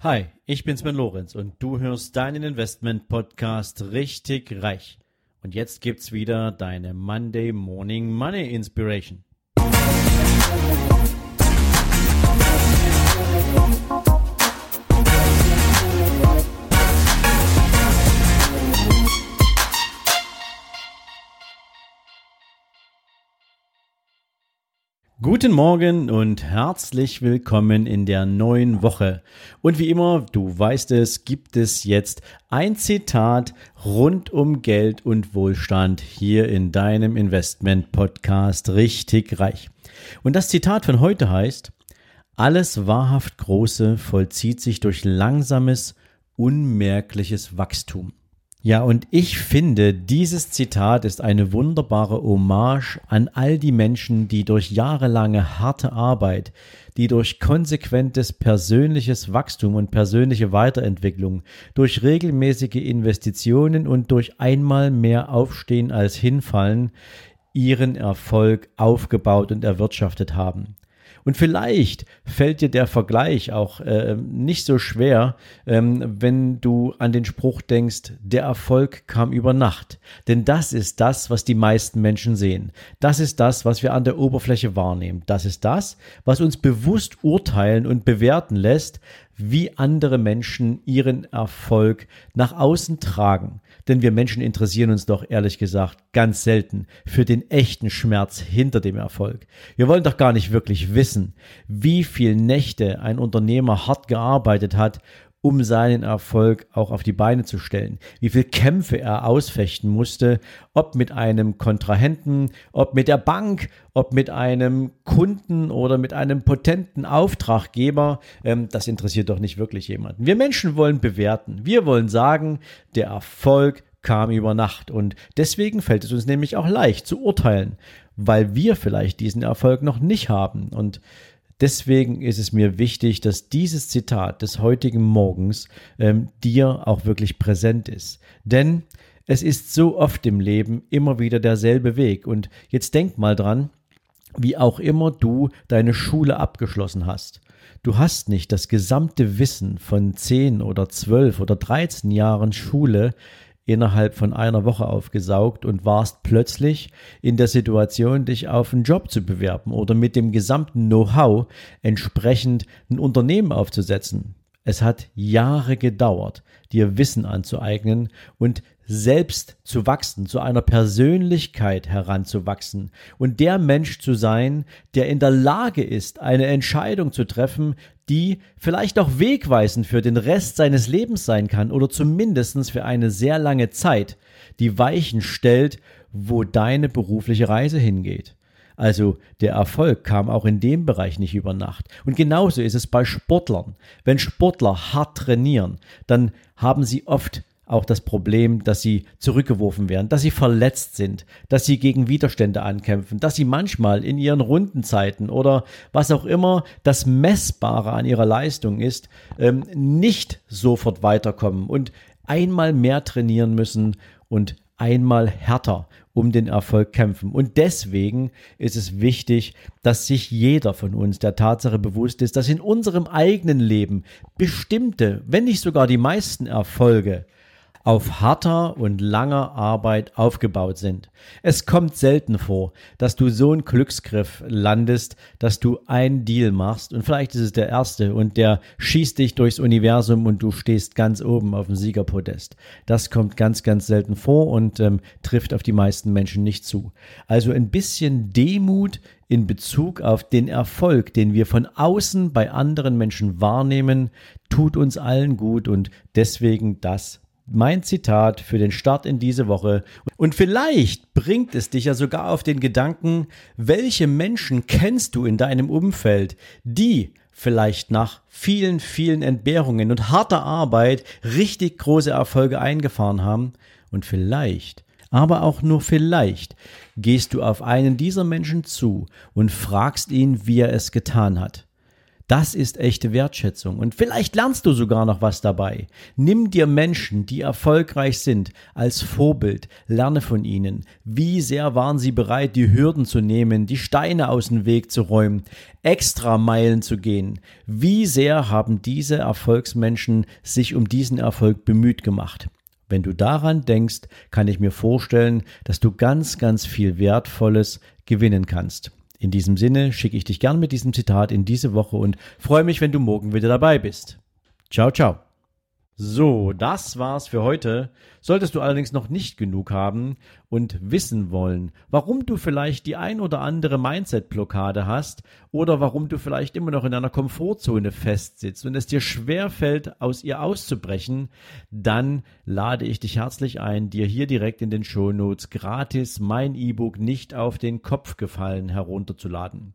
Hi, ich bin Sven Lorenz und du hörst deinen Investment Podcast richtig reich. Und jetzt gibt's wieder deine Monday Morning Money Inspiration. Guten Morgen und herzlich willkommen in der neuen Woche. Und wie immer, du weißt es, gibt es jetzt ein Zitat rund um Geld und Wohlstand hier in deinem Investment Podcast richtig reich. Und das Zitat von heute heißt, alles wahrhaft Große vollzieht sich durch langsames, unmerkliches Wachstum. Ja, und ich finde, dieses Zitat ist eine wunderbare Hommage an all die Menschen, die durch jahrelange harte Arbeit, die durch konsequentes persönliches Wachstum und persönliche Weiterentwicklung, durch regelmäßige Investitionen und durch einmal mehr Aufstehen als Hinfallen ihren Erfolg aufgebaut und erwirtschaftet haben. Und vielleicht fällt dir der Vergleich auch äh, nicht so schwer, ähm, wenn du an den Spruch denkst, der Erfolg kam über Nacht. Denn das ist das, was die meisten Menschen sehen. Das ist das, was wir an der Oberfläche wahrnehmen. Das ist das, was uns bewusst urteilen und bewerten lässt, wie andere Menschen ihren Erfolg nach außen tragen. Denn wir Menschen interessieren uns doch ehrlich gesagt ganz selten für den echten Schmerz hinter dem Erfolg. Wir wollen doch gar nicht wirklich wissen, wie viel Nächte ein Unternehmer hart gearbeitet hat, um seinen Erfolg auch auf die Beine zu stellen. Wie viel Kämpfe er ausfechten musste, ob mit einem Kontrahenten, ob mit der Bank, ob mit einem Kunden oder mit einem potenten Auftraggeber. Ähm, das interessiert doch nicht wirklich jemanden. Wir Menschen wollen bewerten. Wir wollen sagen, der Erfolg kam über Nacht. Und deswegen fällt es uns nämlich auch leicht zu urteilen, weil wir vielleicht diesen Erfolg noch nicht haben. Und Deswegen ist es mir wichtig, dass dieses Zitat des heutigen Morgens ähm, dir auch wirklich präsent ist. Denn es ist so oft im Leben immer wieder derselbe Weg. Und jetzt denk mal dran, wie auch immer du deine Schule abgeschlossen hast. Du hast nicht das gesamte Wissen von 10 oder 12 oder 13 Jahren Schule innerhalb von einer Woche aufgesaugt und warst plötzlich in der Situation, dich auf einen Job zu bewerben oder mit dem gesamten Know-how entsprechend ein Unternehmen aufzusetzen. Es hat Jahre gedauert, dir Wissen anzueignen und selbst zu wachsen, zu einer Persönlichkeit heranzuwachsen und der Mensch zu sein, der in der Lage ist, eine Entscheidung zu treffen, die vielleicht auch wegweisend für den Rest seines Lebens sein kann oder zumindest für eine sehr lange Zeit, die Weichen stellt, wo deine berufliche Reise hingeht. Also der Erfolg kam auch in dem Bereich nicht über Nacht. Und genauso ist es bei Sportlern. Wenn Sportler hart trainieren, dann haben sie oft auch das Problem, dass sie zurückgeworfen werden, dass sie verletzt sind, dass sie gegen Widerstände ankämpfen, dass sie manchmal in ihren Rundenzeiten oder was auch immer das Messbare an ihrer Leistung ist, ähm, nicht sofort weiterkommen und einmal mehr trainieren müssen und einmal härter um den Erfolg kämpfen. Und deswegen ist es wichtig, dass sich jeder von uns der Tatsache bewusst ist, dass in unserem eigenen Leben bestimmte, wenn nicht sogar die meisten Erfolge auf harter und langer Arbeit aufgebaut sind. Es kommt selten vor, dass du so einen Glücksgriff landest, dass du einen Deal machst und vielleicht ist es der erste und der schießt dich durchs Universum und du stehst ganz oben auf dem Siegerpodest. Das kommt ganz, ganz selten vor und ähm, trifft auf die meisten Menschen nicht zu. Also ein bisschen Demut in Bezug auf den Erfolg, den wir von außen bei anderen Menschen wahrnehmen, tut uns allen gut und deswegen das mein Zitat für den Start in diese Woche. Und vielleicht bringt es dich ja sogar auf den Gedanken, welche Menschen kennst du in deinem Umfeld, die vielleicht nach vielen, vielen Entbehrungen und harter Arbeit richtig große Erfolge eingefahren haben. Und vielleicht, aber auch nur vielleicht, gehst du auf einen dieser Menschen zu und fragst ihn, wie er es getan hat. Das ist echte Wertschätzung. Und vielleicht lernst du sogar noch was dabei. Nimm dir Menschen, die erfolgreich sind, als Vorbild. Lerne von ihnen. Wie sehr waren sie bereit, die Hürden zu nehmen, die Steine aus dem Weg zu räumen, extra Meilen zu gehen. Wie sehr haben diese Erfolgsmenschen sich um diesen Erfolg bemüht gemacht. Wenn du daran denkst, kann ich mir vorstellen, dass du ganz, ganz viel Wertvolles gewinnen kannst. In diesem Sinne schicke ich dich gern mit diesem Zitat in diese Woche und freue mich, wenn du morgen wieder dabei bist. Ciao, ciao. So, das war's für heute. Solltest du allerdings noch nicht genug haben und wissen wollen, warum du vielleicht die ein oder andere Mindset-Blockade hast oder warum du vielleicht immer noch in einer Komfortzone festsitzt und es dir schwer fällt, aus ihr auszubrechen, dann lade ich dich herzlich ein, dir hier direkt in den Shownotes gratis mein E-Book nicht auf den Kopf gefallen herunterzuladen.